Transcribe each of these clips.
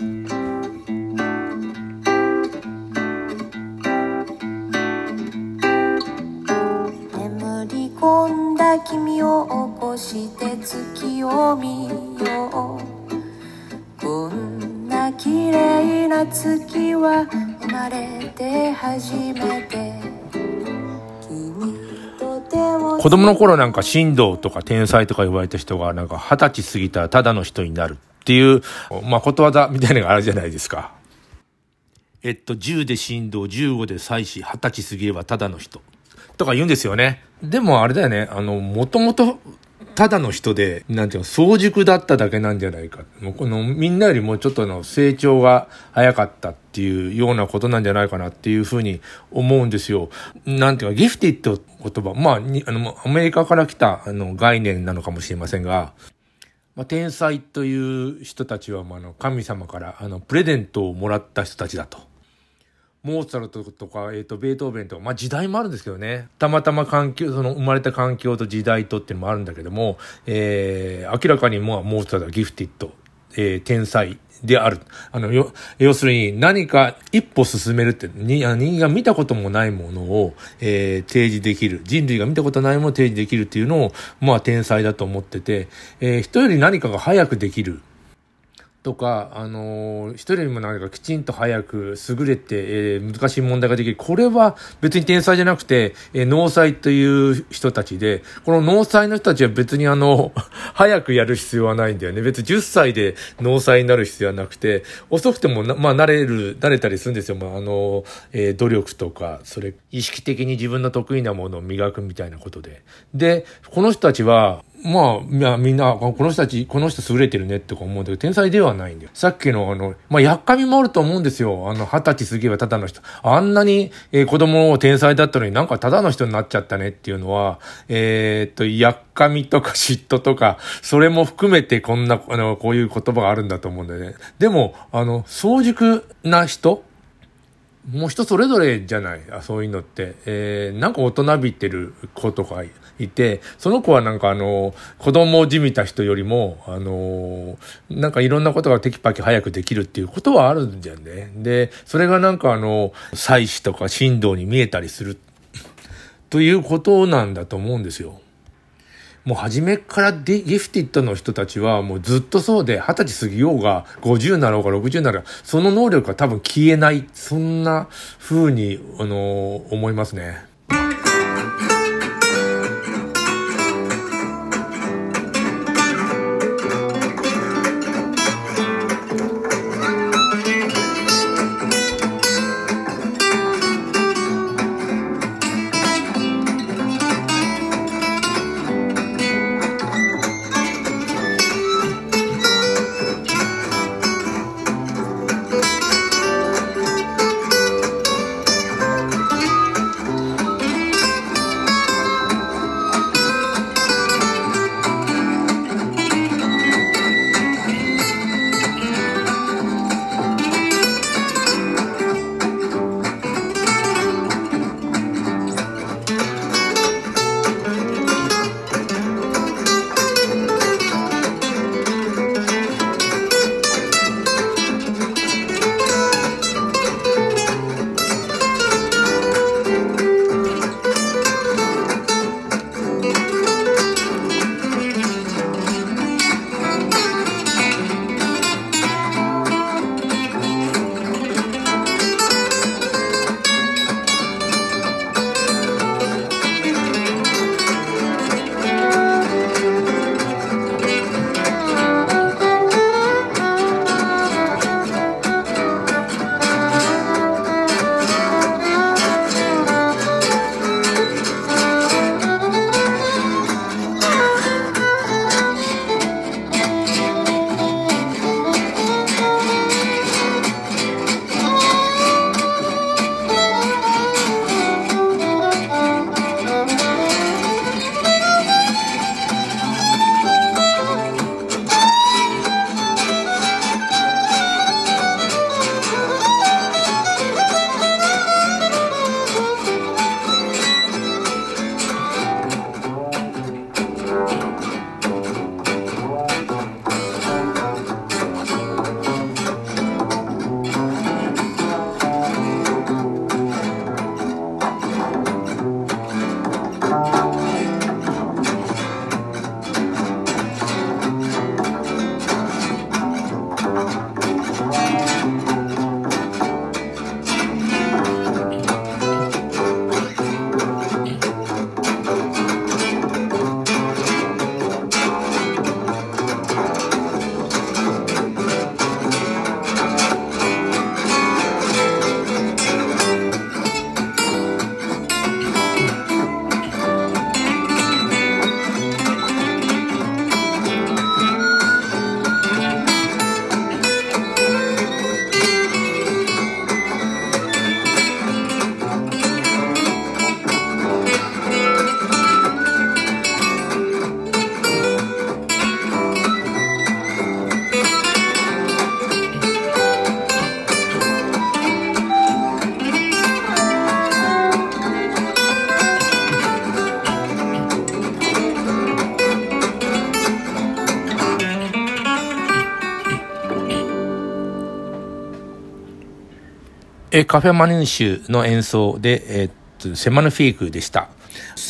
眠り込んだ君を起こして月を見よう。こんな綺麗な月は生まれて初めて。君と手を子供の頃なんか神道とか天才とか言われた人がなんか二十歳過ぎたらただの人になる。っていう、まあ、ことわざみたいなのがあるじゃないですか。えっと、10で神道、15で祭祀、二十歳過ぎればただの人。とか言うんですよね。でもあれだよね、あの、もともと、ただの人で、なんていうの、早熟だっただけなんじゃないか。もうこの、みんなよりもちょっとの成長が早かったっていうようなことなんじゃないかなっていうふうに思うんですよ。なんていうか、ギフティッド言葉、まあ、にあの、アメリカから来た、あの、概念なのかもしれませんが、まあ、天才という人たちは、まあ、の、神様から、あの、プレゼントをもらった人たちだと。モーツァルトとか、えっ、と、ベートーベンとか、まあ時代もあるんですけどね。たまたま環境、その生まれた環境と時代とっていうのもあるんだけども、えー、明らかにもうモーツァルトはギフティッド、えー、天才である。あの、よ、要するに何か一歩進めるって、にあ人間が見たこともないものを、えー、提示できる。人類が見たことないものを提示できるっていうのを、まあ天才だと思ってて、えー、人より何かが早くできる。とか、あのー、一人よりもなんかきちんと早く優れて、えー難しい問題ができる。これは別に天才じゃなくて、えー農災という人たちで、この農災の人たちは別にあの、早くやる必要はないんだよね。別に10歳で農災になる必要はなくて、遅くてもな、まあ、慣れる、慣れたりするんですよ。まあ、あの、えー努力とか、それ、意識的に自分の得意なものを磨くみたいなことで。で、この人たちは、まあ、いやみんな、この人たち、この人優れてるねって思うんだけど、天才ではないんだよ。さっきのあの、まあ、やっかみもあると思うんですよ。あの、二十歳過ぎはただの人。あんなに、えー子供を天才だったのになんかただの人になっちゃったねっていうのは、えーっと、やっかみとか嫉妬とか、それも含めてこんな、あの、こういう言葉があるんだと思うんだよね。でも、あの、早熟な人もう人それぞれじゃないあそういうのって。えー、なんか大人びてる子とかいて、その子はなんかあの、子供をじみた人よりも、あの、なんかいろんなことがテキパキ早くできるっていうことはあるんじゃんね。で、それがなんかあの、祭祀とか神道に見えたりする、ということなんだと思うんですよ。もう初めからデギフティッドの人たちはもうずっとそうで、二十歳過ぎようが、50なろうが60なろうが、その能力は多分消えない、そんな風に、あの思いますね。えカフェマニューシュの演奏で、えー、っと、セマヌフィークでした。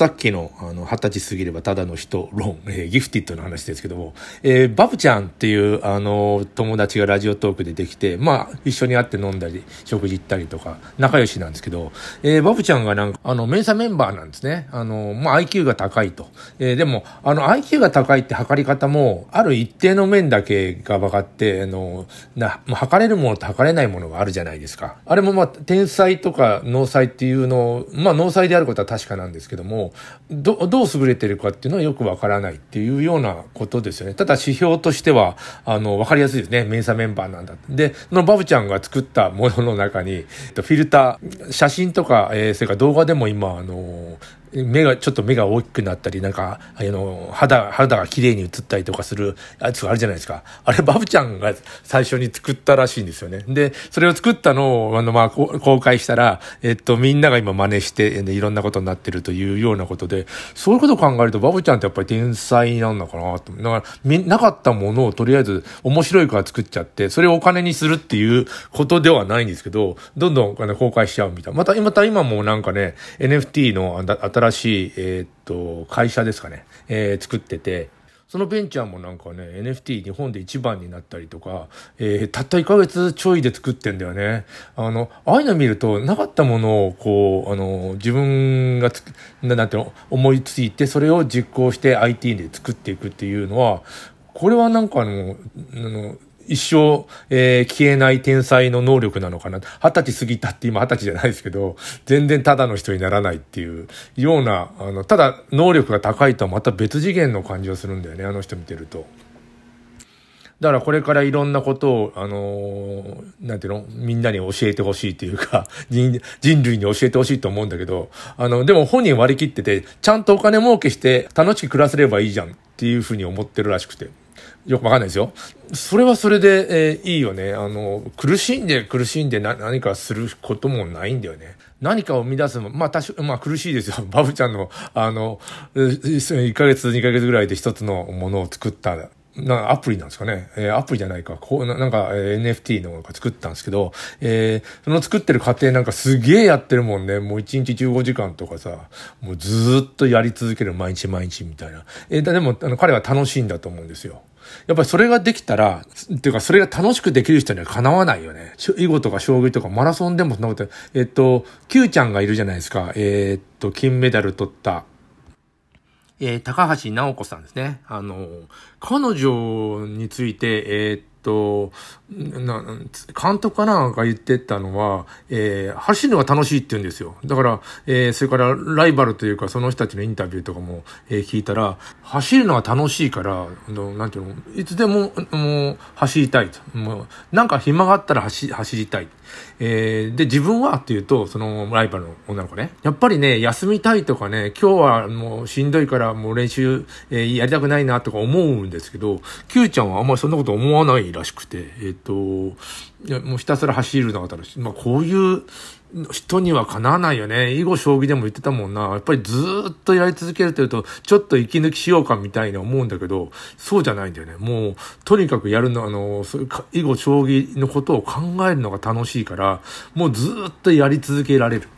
さっきの、あの、二十歳過ぎればただの人論、えー、ギフティッドの話ですけども、えー、バブちゃんっていう、あの、友達がラジオトークでできて、まあ、一緒に会って飲んだり、食事行ったりとか、仲良しなんですけど、えー、バブちゃんがなんか、あの、メンサメンバーなんですね。あの、まあ、IQ が高いと。えー、でも、あの、IQ が高いって測り方も、ある一定の面だけが分かって、あの、な、測れるものと測れないものがあるじゃないですか。あれもまあ、天才とか脳才っていうのを、まあ、脳才であることは確かなんですけどもも、どどう優れてるかっていうのはよくわからないっていうようなことですよね。ただ指標としては、あの、わかりやすいですね。メンサメンバーなんだ。で、そのバブちゃんが作ったものの中に、フィルター、写真とか、えー、それから動画でも今、あの、目が、ちょっと目が大きくなったり、なんか、あの、肌、肌が綺麗に映ったりとかするやつがあるじゃないですか。あれ、バブちゃんが最初に作ったらしいんですよね。で、それを作ったのを、あの、まあ、公開したら、えっと、みんなが今真似して、いろんなことになってるというようなことで、そういうことを考えると、バブちゃんってやっぱり天才なんだかなと。だから、なかったものをとりあえず面白いから作っちゃって、それをお金にするっていうことではないんですけど、どんどん公開しちゃうみたいな。また、また今もなんかね、NFT の新しい、えー、っと、会社ですかね、えー、作ってて、そのベンチャーもなんかね、NFT 日本で一番になったりとか、えー、たった1ヶ月ちょいで作ってんだよね。あの、ああいうの見ると、なかったものを、こう、あの、自分がつなんていうの、思いついて、それを実行して IT で作っていくっていうのは、これはなんかあの、あの、一生、えー、消えない天才の能力なのかな。二十歳過ぎたって今二十歳じゃないですけど、全然ただの人にならないっていうような、あの、ただ能力が高いとはまた別次元の感じがするんだよね、あの人見てると。だからこれからいろんなことを、あのー、なんていうのみんなに教えてほしいというか 人、人類に教えてほしいと思うんだけど、あの、でも本人割り切ってて、ちゃんとお金儲けして楽しく暮らせればいいじゃんっていうふうに思ってるらしくて。よくわかんないですよ。それはそれで、えー、いいよね。あの、苦しんで苦しんで何かすることもないんだよね。何かを生み出すまあ、確か、まあ苦しいですよ。バブちゃんの、あの、1ヶ月、2ヶ月ぐらいで一つのものを作ったなアプリなんですかね。えー、アプリじゃないか。こう、ななんか、えー、NFT のが作ったんですけど、えー、その作ってる過程なんかすげえやってるもんね。もう1日15時間とかさ、もうずっとやり続ける毎日毎日みたいな。えー、でも、あの、彼は楽しいんだと思うんですよ。やっぱりそれができたら、っていうかそれが楽しくできる人にはかなわないよね。囲碁とか将棋とかマラソンでもそんなこと、えっと、Q ちゃんがいるじゃないですか。えー、っと、金メダル取った。えー、高橋直子さんですね。あの、彼女について、えー、と、な、監督かなんか言ってたのは、えー、走るのが楽しいって言うんですよ。だから、えー、それからライバルというかその人たちのインタビューとかも、えー、聞いたら、走るのが楽しいから、のなんていうの、いつでも、もう走りたいと。もう、なんか暇があったら走、走りたい。えー、で、自分はっていうと、そのライバルの女の子ね。やっぱりね、休みたいとかね、今日はもうしんどいからもう練習、えー、やりたくないなとか思うんですけど、Q ちゃんはあんまりそんなこと思わないらしくて、えっ、ー、と、もうひたすら走るのが楽しい。まあ、こういう人にはかなわないよね。囲碁将棋でも言ってたもんな。やっぱりずっとやり続けるというと、ちょっと息抜きしようかみたいに思うんだけど、そうじゃないんだよね。もう、とにかくやるの、あの、そういう囲碁将棋のことを考えるのが楽しいから、もうずっとやり続けられる。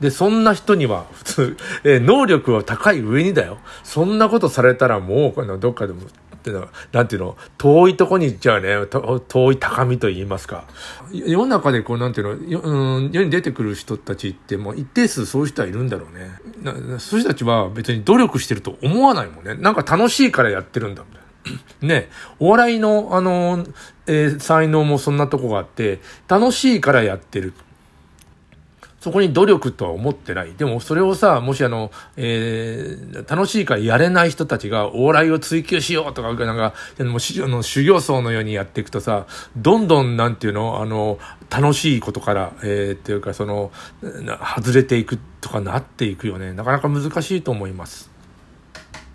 で、そんな人には、普通、え能力は高い上にだよ。そんなことされたらもう、どっかでもっていうのは、なんていうの、遠いとこに行っちゃうね、遠い高みと言いますか。世の中でこう、なんていうの、うん、世に出てくる人たちって、もう一定数そういう人はいるんだろうね。そういう人たちは別に努力してると思わないもんね。なんか楽しいからやってるんだ、みたいな。ね、お笑いの、あの、えー、才能もそんなとこがあって、楽しいからやってる。そこに努力とは思ってない。でもそれをさ、もしあの、えー、楽しいからやれない人たちが往来を追求しようとか、なんか、あの修行僧のようにやっていくとさ、どんどんなんていうの、あの、楽しいことから、えー、っていうかその、外れていくとかなっていくよね。なかなか難しいと思います。